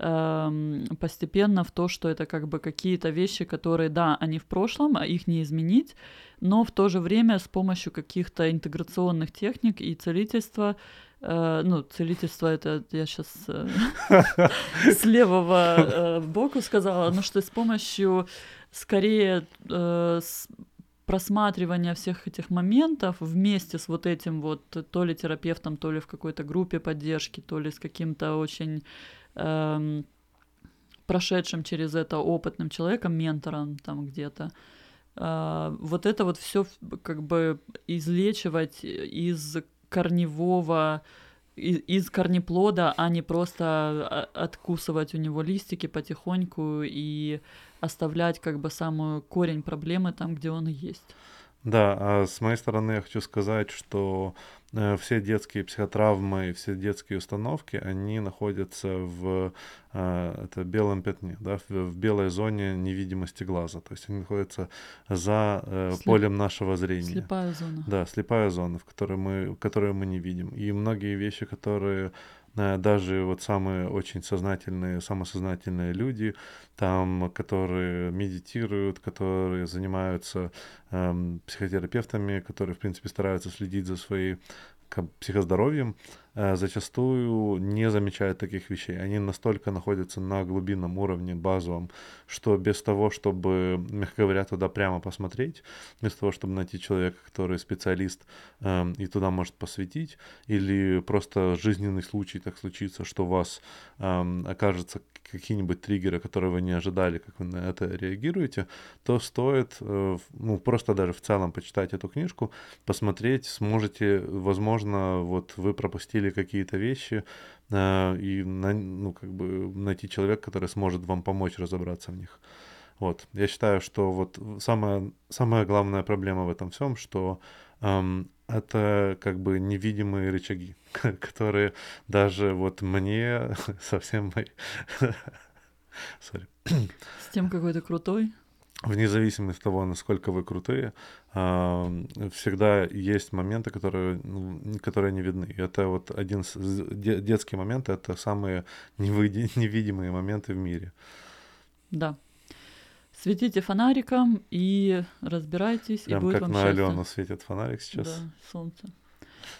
Speaker 2: постепенно в то, что это как бы какие-то вещи, которые, да, они в прошлом, а их не изменить, но в то же время с помощью каких-то интеграционных техник и целительства Uh, ну, целительство это я сейчас uh, с левого uh, боку сказала, но что с помощью скорее с просматривания всех этих моментов вместе с вот этим вот то ли терапевтом, то ли в какой-то группе поддержки, то ли с каким-то очень эм, прошедшим через это опытным человеком, ментором там где-то, э, вот это вот все как бы излечивать из корневого из корнеплода, а не просто а, откусывать у него листики потихоньку и оставлять как бы самую корень проблемы там, где он есть.
Speaker 1: Да, а с моей стороны я хочу сказать, что э, все детские психотравмы, все детские установки, они находятся в э, это белом пятне, да, в, в белой зоне невидимости глаза. То есть они находятся за э, Слеп... полем нашего зрения.
Speaker 2: Слепая зона.
Speaker 1: Да, слепая зона, в которой мы, которую мы не видим. И многие вещи, которые Э, даже вот самые очень сознательные, самосознательные люди, там, которые медитируют, которые занимаются эм, психотерапевтами, которые, в принципе, стараются следить за своей психоздоровьем, Э, зачастую не замечают таких вещей. Они настолько находятся на глубинном уровне, базовом, что без того, чтобы, мягко говоря, туда прямо посмотреть, без того, чтобы найти человека, который специалист э, и туда может посвятить, или просто жизненный случай так случится, что у вас э, окажется какие-нибудь триггеры, которые вы не ожидали, как вы на это реагируете, то стоит э, ну, просто даже в целом почитать эту книжку, посмотреть, сможете, возможно, вот вы пропустили какие-то вещи, э, и ну, как бы найти человека, который сможет вам помочь разобраться в них. Вот. Я считаю, что вот самая, самая главная проблема в этом всем, что эм, это как бы невидимые рычаги, которые даже вот мне совсем мои...
Speaker 2: Sorry. С тем, какой ты крутой
Speaker 1: вне зависимости от того, насколько вы крутые, всегда есть моменты, которые, ну, которые не видны. Это вот один из детские моменты, это самые невидимые моменты в мире.
Speaker 2: Да. Светите фонариком и разбирайтесь,
Speaker 1: Прям
Speaker 2: и будет
Speaker 1: как
Speaker 2: вам
Speaker 1: на
Speaker 2: счастье.
Speaker 1: Алену светит фонарик сейчас.
Speaker 2: Да, солнце.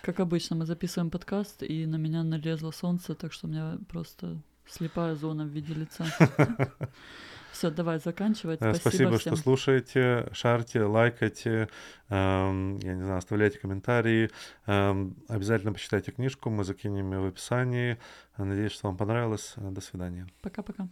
Speaker 2: Как обычно, мы записываем подкаст, и на меня налезло солнце, так что у меня просто слепая зона в виде лица. Все, давай заканчивать.
Speaker 1: Спасибо, Спасибо всем. что слушаете, шарьте, лайкайте, эм, я не знаю, оставляйте комментарии. Эм, обязательно почитайте книжку, мы закинем ее в описании. Надеюсь, что вам понравилось. До свидания.
Speaker 2: Пока-пока.